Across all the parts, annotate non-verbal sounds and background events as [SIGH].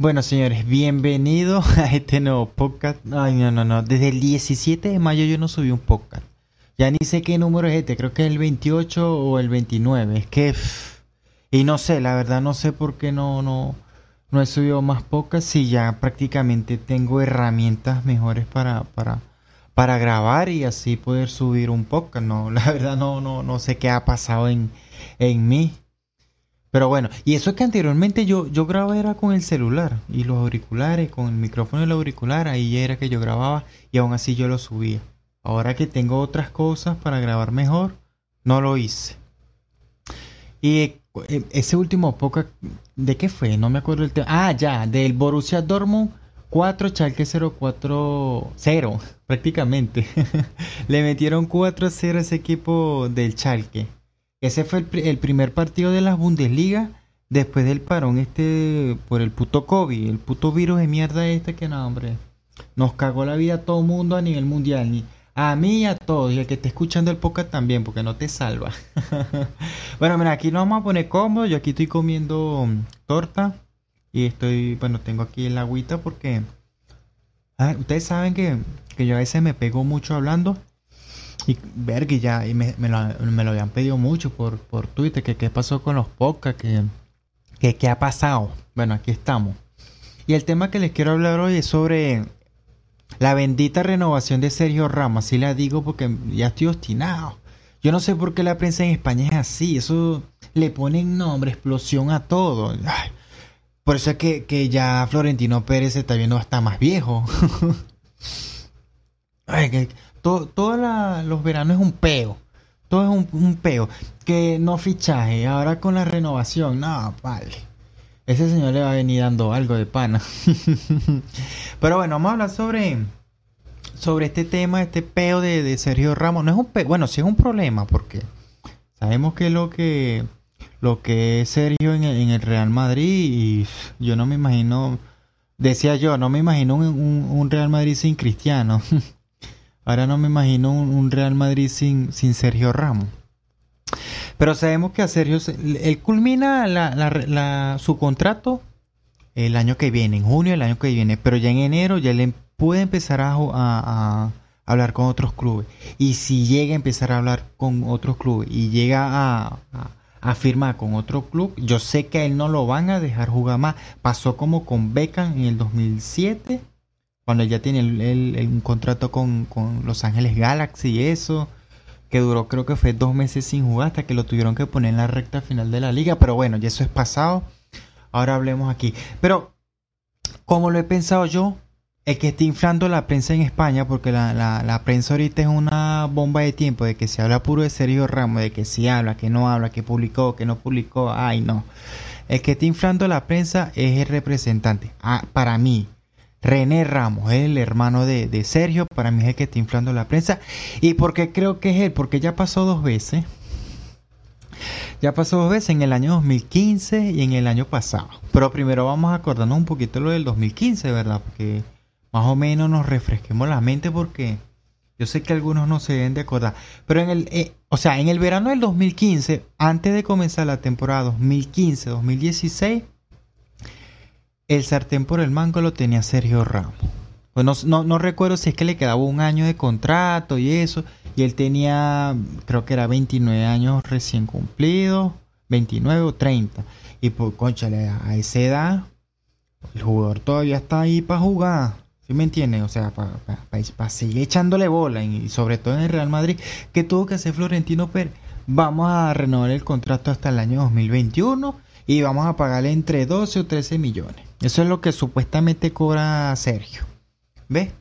Bueno, señores, bienvenidos [LAUGHS] a este nuevo podcast. Ay, no, no, no. Desde el 17 de mayo yo no subí un podcast. Ya ni sé qué número es este. Creo que es el 28 o el 29. Es que... Y no sé, la verdad no sé por qué no, no, no he subido más podcasts. Si ya prácticamente tengo herramientas mejores para, para, para grabar y así poder subir un podcast. No, [LAUGHS] la verdad no, no, no sé qué ha pasado en, en mí. Pero bueno, y eso es que anteriormente yo, yo grababa era con el celular y los auriculares, con el micrófono del auricular, ahí era que yo grababa y aún así yo lo subía. Ahora que tengo otras cosas para grabar mejor, no lo hice. Y eh, ese último poco, ¿de qué fue? No me acuerdo el tema. Ah, ya, del Borussia Dortmund 4 Chalke 0 0 prácticamente. [LAUGHS] Le metieron 4 a 0 a ese equipo del Chalke. Ese fue el, primer partido de la Bundesliga después del parón este por el puto COVID, el puto virus de mierda este que no, hombre. Nos cagó la vida a todo mundo a nivel mundial, ni a mí y a todos, y el que esté escuchando el podcast también, porque no te salva. [LAUGHS] bueno, mira, aquí nos vamos a poner cómodo. Yo aquí estoy comiendo torta y estoy, bueno, tengo aquí el agüita porque ustedes saben que, que yo a veces me pego mucho hablando y ver que ya y me, me, lo, me, lo, habían pedido mucho por, por Twitter, que qué pasó con los podcasts, que, que ha pasado. Bueno, aquí estamos. Y el tema que les quiero hablar hoy es sobre la bendita renovación de Sergio Ramos. Así la digo porque ya estoy obstinado. Yo no sé por qué la prensa en España es así. Eso le ponen nombre, explosión a todo. por eso es que, que ya Florentino Pérez se está viendo hasta más viejo. [LAUGHS] Ay, que, todos los veranos es un peo. Todo es un, peo. Que no fichaje. Ahora con la renovación. No, vale. Ese señor le va a venir dando algo de pana. [LAUGHS] Pero bueno, vamos a hablar sobre, sobre este tema, este peo de, Sergio Ramos. No es un peo. Bueno, sí es un problema porque sabemos que lo que lo que es Sergio en, el Real Madrid y yo no me imagino, decía yo, no me imagino un Real Madrid sin Cristiano. [LAUGHS] Ahora no me imagino un, Real Madrid sin, sin Sergio Ramos. Pero sabemos que a Sergio, él culmina su contrato el año que viene, en junio del año que viene, pero ya en enero ya le puede empezar a, hablar con otros clubes. Y si llega a empezar a hablar con otros clubes y llega a, a, firmar con otro club, yo sé que a él no lo van a dejar jugar más. Pasó como con Beckham en el 2007 cuando ya tiene un contrato con, Los Ángeles Galaxy y eso, que duró creo que fue dos meses sin jugar hasta que lo tuvieron que poner en la recta final de la liga, pero bueno, ya eso es pasado, ahora hablemos aquí. Pero, como lo he pensado yo, es que está inflando la prensa en España, porque la, la, prensa ahorita es una bomba de tiempo, de que se habla puro de Sergio Ramos, de que si habla, que no habla, que publicó, que no publicó, ay no. El que está inflando la prensa es el representante, ah, para mí, René Ramos, el hermano de, Sergio, para mí es el que está inflando la prensa. ¿Y por qué creo que es él? Porque ya pasó dos veces. Ya pasó dos veces en el año 2015 y en el año pasado. Pero primero vamos a acordarnos un poquito lo del 2015, ¿verdad? Porque más o menos nos refresquemos la mente porque yo sé que algunos no se deben de acordar. Pero en el, eh, o sea, en el verano del 2015, antes de comenzar la temporada 2015-2016, el sartén por el mango lo tenía Sergio Ramos. Pues no, recuerdo si es que le quedaba un año de contrato y eso. Y él tenía, creo que era 29 años recién cumplidos, 29 o 30. Y pues, conchale, a esa edad, el jugador todavía está ahí para jugar. ¿Sí me entiendes? O sea, para seguir echándole bola. Y sobre todo en el Real Madrid, que tuvo que hacer Florentino Pérez. Vamos a renovar el contrato hasta el año 2021 y vamos a pagarle entre 12 o 13 millones. Eso es lo que supuestamente cobra Sergio. ¿Ves?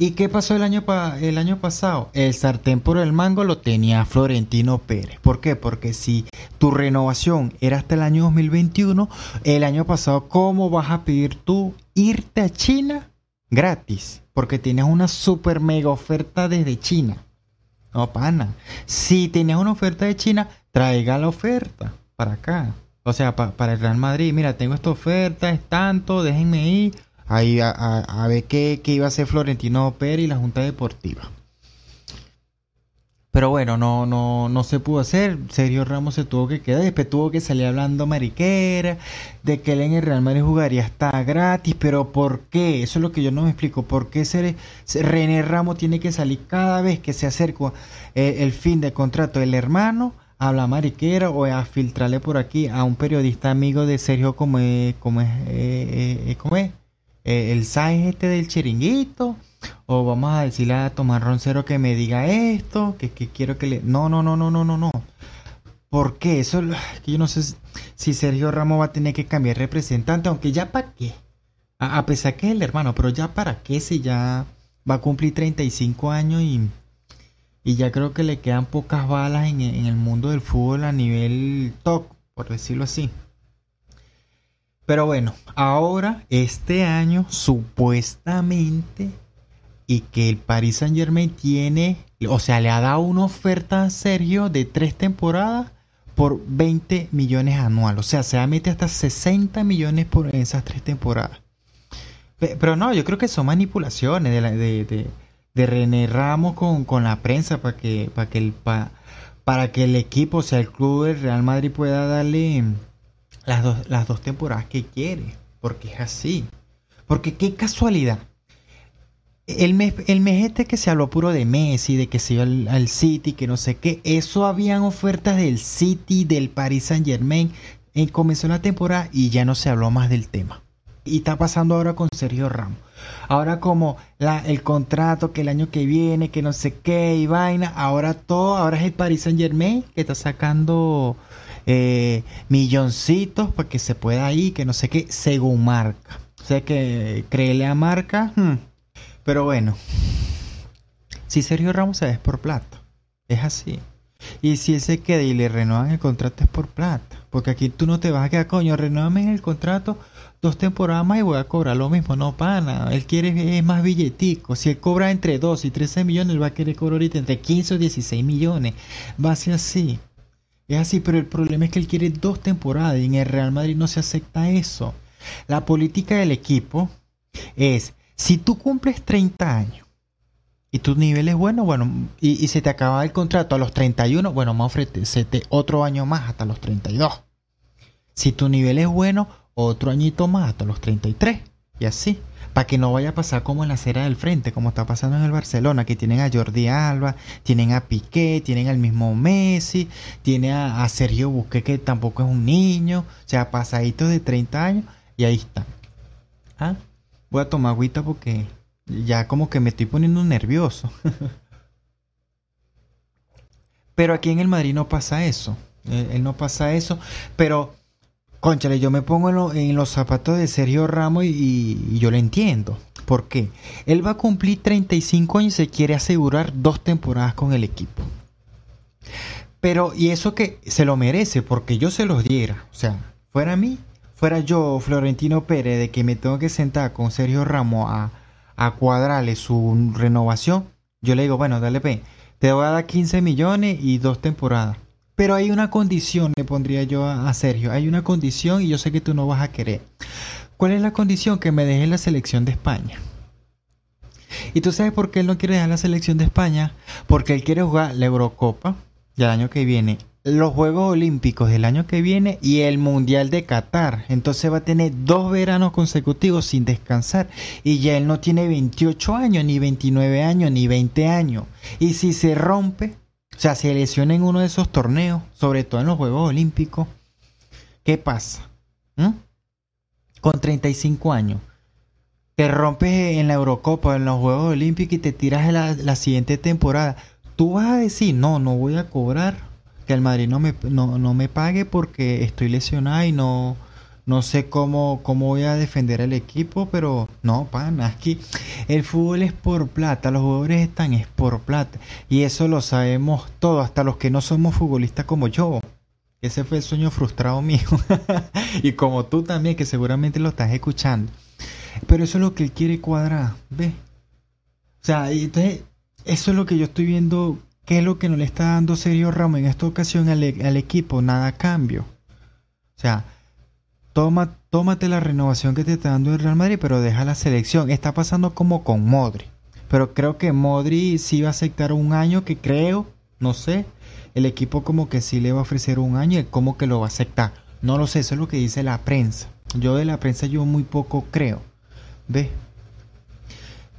¿Y qué pasó el año, el año pasado? El sartén por el mango lo tenía Florentino Pérez. ¿Por qué? Porque si tu renovación era hasta el año 2021, el año pasado, ¿cómo vas a pedir tú irte a China gratis? Porque tienes una super mega oferta desde China. No, pana. Si tienes una oferta de China, traiga la oferta para acá. O sea, para el Real Madrid, mira, tengo esta oferta, es tanto, déjenme ir ahí a, ver qué, iba a hacer Florentino Pérez y la Junta Deportiva. Pero bueno, no, no, no se pudo hacer. Sergio Ramos se tuvo que quedar. Después tuvo que salir hablando mariquera. De que él en el Real Madrid jugaría hasta gratis. Pero ¿por qué? Eso es lo que yo no me explico. ¿Por qué ser, René Ramos tiene que salir cada vez que se acerca eh, el fin de contrato del hermano? Habla mariquera o a filtrarle por aquí a un periodista amigo de Sergio como es, como es, eh, eh, como es el Sáenz este del chiringuito o vamos a decirle a Tomás Roncero que me diga esto, que, quiero que le... No, no, no, no, no, no, no. ¿Por qué? Eso que yo no sé si Sergio Ramos va a tener que cambiar representante, aunque ya para qué. A, pesar que es el hermano, pero ya para qué si ya va a cumplir 35 años y, y ya creo que le quedan pocas balas en, el mundo del fútbol a nivel top, por decirlo así. Pero bueno, ahora, este año, supuestamente y que el Paris Saint Germain tiene, o sea, le ha dado una oferta a Sergio de tres temporadas por 20 millones anual. O sea, se va a meter hasta 60 millones por esas tres temporadas. Pero no, yo creo que son manipulaciones de, de, de, René Ramos con, con, la prensa para que, para, que el, para, que el equipo, o sea, el club del Real Madrid pueda darle las, dos, las dos temporadas que quiere. Porque es así. Porque qué casualidad el mes, el mes este que se habló puro de Messi, de que se iba al, City, que no sé qué, eso habían ofertas del City, del Paris Saint Germain. Eh, comenzó la temporada y ya no se habló más del tema. Y está pasando ahora con Sergio Ramos. Ahora como el contrato que el año que viene, que no sé qué y vaina, ahora todo, ahora es el Paris Saint Germain que está sacando eh, milloncitos para que se pueda ir, que no sé qué, según marca. O sea que créele a marca. Hmm, pero bueno, si Sergio Ramos se es por plata. Es así. Y si él se queda y le renuevan el contrato es por plata. Porque aquí tú no te vas a quedar, coño, renuévame el contrato dos temporadas más y voy a cobrar lo mismo. No, pana. Él quiere es más billetico. Si él cobra entre 2 y 13 millones, él va a querer cobrar ahorita entre 15 o 16 millones. Va a ser así. Es así, pero el problema es que él quiere dos temporadas y en el Real Madrid no se acepta eso. La política del equipo es si tú cumples 30 años y tu nivel es bueno, bueno, y, se te acaba el contrato a los 31, bueno, más ofrecete otro año más hasta los 32. Si tu nivel es bueno, otro añito más hasta los 33. Y así, para que no vaya a pasar como en la acera del frente, como está pasando en el Barcelona, que tienen a Jordi Alba, tienen a Piqué, tienen al mismo Messi, tiene a, Sergio Busquets, que tampoco es un niño, o sea, pasaditos de 30 años, y ahí están. ¿Ah? Voy a tomar agüita porque ya como que me estoy poniendo nervioso. [LAUGHS] pero aquí en el Madrid no pasa eso. Él, no pasa eso. Pero, conchale, yo me pongo en, los zapatos de Sergio Ramos y, yo lo entiendo. ¿Por qué? Él va a cumplir 35 años y se quiere asegurar dos temporadas con el equipo. Pero, y eso que se lo merece, porque yo se los diera. O sea, fuera a mí, fuera yo, Florentino Pérez, de que me tengo que sentar con Sergio Ramos a, a cuadrarle su renovación, yo le digo, bueno, dale pe, te voy a dar 15 millones y dos temporadas. Pero hay una condición, le pondría yo a, Sergio, hay una condición y yo sé que tú no vas a querer. ¿Cuál es la condición? Que me deje la selección de España. ¿Y tú sabes por qué él no quiere dejar la selección de España? Porque él quiere jugar la Eurocopa y el año que viene los Juegos Olímpicos del año que viene y el Mundial de Qatar. Entonces va a tener dos veranos consecutivos sin descansar. Y ya él no tiene 28 años, ni 29 años, ni 20 años. Y si se rompe, o sea, se lesiona en uno de esos torneos, sobre todo en los Juegos Olímpicos, ¿qué pasa? ¿Mm? Con 35 años. Te rompes en la Eurocopa, en los Juegos Olímpicos y te tiras la, la siguiente temporada. Tú vas a decir, no, no voy a cobrar que el Madrid no me, no, me pague porque estoy lesionada y no, no sé cómo, cómo voy a defender el equipo, pero no, pana, aquí el fútbol es por plata, los jugadores están es por plata. Y eso lo sabemos todos, hasta los que no somos futbolistas como yo. Ese fue el sueño frustrado mío. [LAUGHS] y como tú también, que seguramente lo estás escuchando. Pero eso es lo que él quiere cuadrar, ¿ves? O sea, entonces, eso es lo que yo estoy viendo ¿Qué es lo que no le está dando Sergio Ramos en esta ocasión al, e-, equipo? Nada a cambio. O sea, toma, tómate la renovación que te está dando el Real Madrid, pero deja la selección. Está pasando como con Modri. Pero creo que Modri sí va a aceptar un año que creo, no sé. El equipo como que sí le va a ofrecer un año y como que lo va a aceptar. No lo sé, eso es lo que dice la prensa. Yo de la prensa yo muy poco creo. ¿Ves?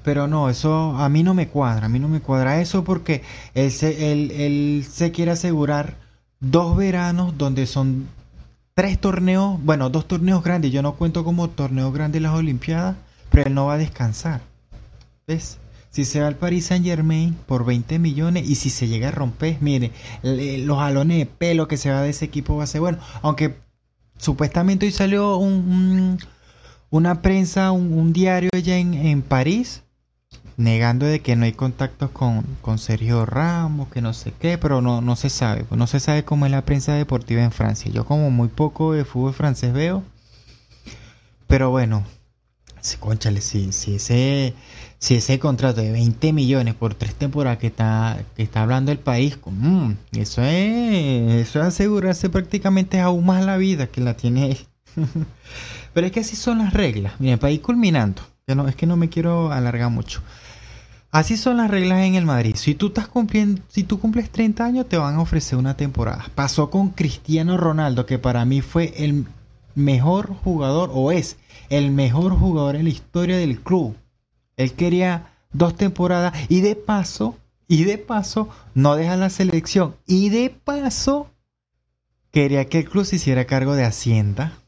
Pero no, eso a mí no me cuadra, a mí no me cuadra eso porque él se, se quiere asegurar dos veranos donde son tres torneos, bueno, dos torneos grandes, yo no cuento como torneos grandes las Olimpiadas, pero él no va a descansar. ¿Ves? Si se va al Paris Saint Germain por 20 millones y si se llega a romper, mire, los jalones de pelo que se va de ese equipo va a ser bueno. Aunque supuestamente hoy salió un, una prensa, un, diario allá en, en París negando de que no hay contactos con, Sergio Ramos, que no sé qué, pero no, no se sabe, no se sabe cómo es la prensa deportiva en Francia. Yo como muy poco de fútbol francés veo, pero bueno, si, conchale, si, si, ese, si ese contrato de 20 millones por tres temporadas que está, que está hablando el país, mm, eso, es, eso es asegurarse prácticamente aún más la vida que la tiene [LAUGHS] pero es que así son las reglas. Miren, para ir culminando, no, es que no me quiero alargar mucho. Así son las reglas en el Madrid. Si tú estás cumpliendo, si tú cumples 30 años, te van a ofrecer una temporada. Pasó con Cristiano Ronaldo, que para mí fue el mejor jugador, o es el mejor jugador en la historia del club. Él quería dos temporadas y de paso, y de paso, no deja la selección. Y de paso, quería que el club se hiciera cargo de Hacienda.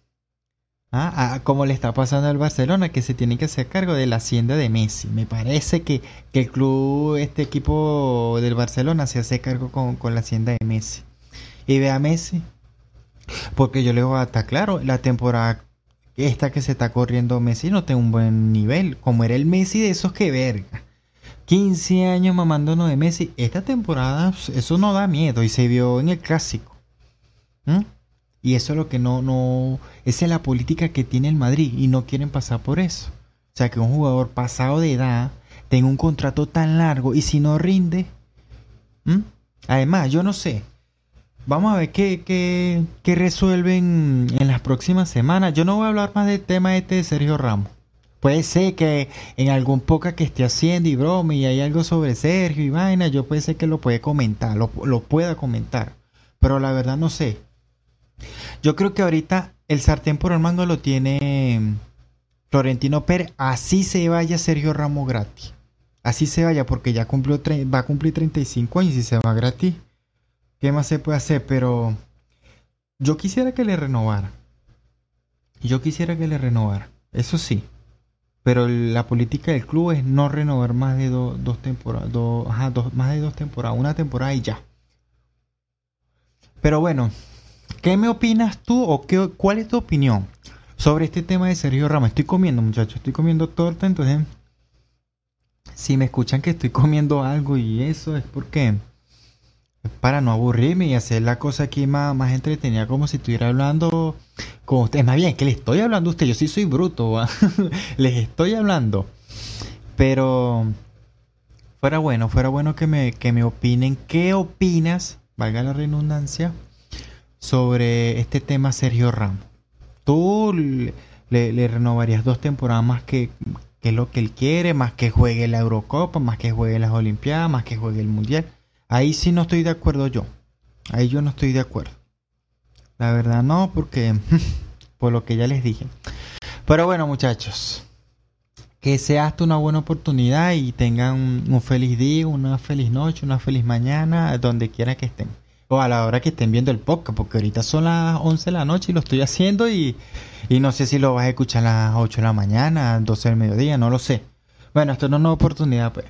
Ah, ah, como le está pasando al Barcelona, que se tiene que hacer cargo de la hacienda de Messi. Me parece que, el club, este equipo del Barcelona, se hace cargo con, la hacienda de Messi. Y ve a Messi, porque yo le voy a estar claro, la temporada esta que se está corriendo Messi no tiene un buen nivel, como era el Messi de esos que verga. 15 años mamándonos de Messi. Esta temporada, eso no da miedo y se vio en el clásico. ¿Mm? Y eso es lo que no, no, esa es la política que tiene el Madrid y no quieren pasar por eso. O sea, que un jugador pasado de edad tenga un contrato tan largo y si no rinde, además, yo no sé. Vamos a ver qué, qué, qué, resuelven en las próximas semanas. Yo no voy a hablar más del tema este de Sergio Ramos. Puede ser que en algún poca que esté haciendo y broma y hay algo sobre Sergio y vaina, yo puede ser que lo puede comentar, lo, lo pueda comentar. Pero la verdad no sé. Yo creo que ahorita el sartén por el mango lo tiene mm, Florentino Pérez. Así se vaya Sergio Ramos gratis. Así se vaya porque ya cumplió va a cumplir 35 años y se va gratis. ¿Qué más se puede hacer? Pero yo quisiera que le renovara. Yo quisiera que le renovara. Eso sí. Pero la política del club es no renovar más de dos temporadas. más de dos temporadas. Una temporada y ya. Pero bueno, ¿Qué me opinas tú o qué, cuál es tu opinión sobre este tema de Sergio Ramos? Estoy comiendo, muchachos, estoy comiendo torta, entonces si me escuchan que estoy comiendo algo y eso es porque para no aburrirme y hacer la cosa aquí más, más entretenida como si estuviera hablando con ustedes. Más bien, que les estoy hablando a ustedes, yo sí soy bruto, [LAUGHS] les estoy hablando. Pero fuera bueno, fuera bueno que me, que me opinen. ¿Qué opinas? Valga la redundancia sobre este tema Sergio Ramos. ¿Tú le, renovarías dos temporadas más que, que, lo que él quiere, más que juegue la Eurocopa, más que juegue las Olimpiadas, más que juegue el Mundial? Ahí sí no estoy de acuerdo yo. Ahí yo no estoy de acuerdo. La verdad no, porque [LAUGHS] por lo que ya les dije. Pero bueno muchachos, que sea hasta una buena oportunidad y tengan un feliz día, una feliz noche, una feliz mañana, donde quiera que estén o a la hora que estén viendo el podcast, porque ahorita son las 11 de la noche y lo estoy haciendo y, y no sé si lo vas a escuchar a las 8 de la mañana, 12 del mediodía, no lo sé. Bueno, esto es una oportunidad, pues.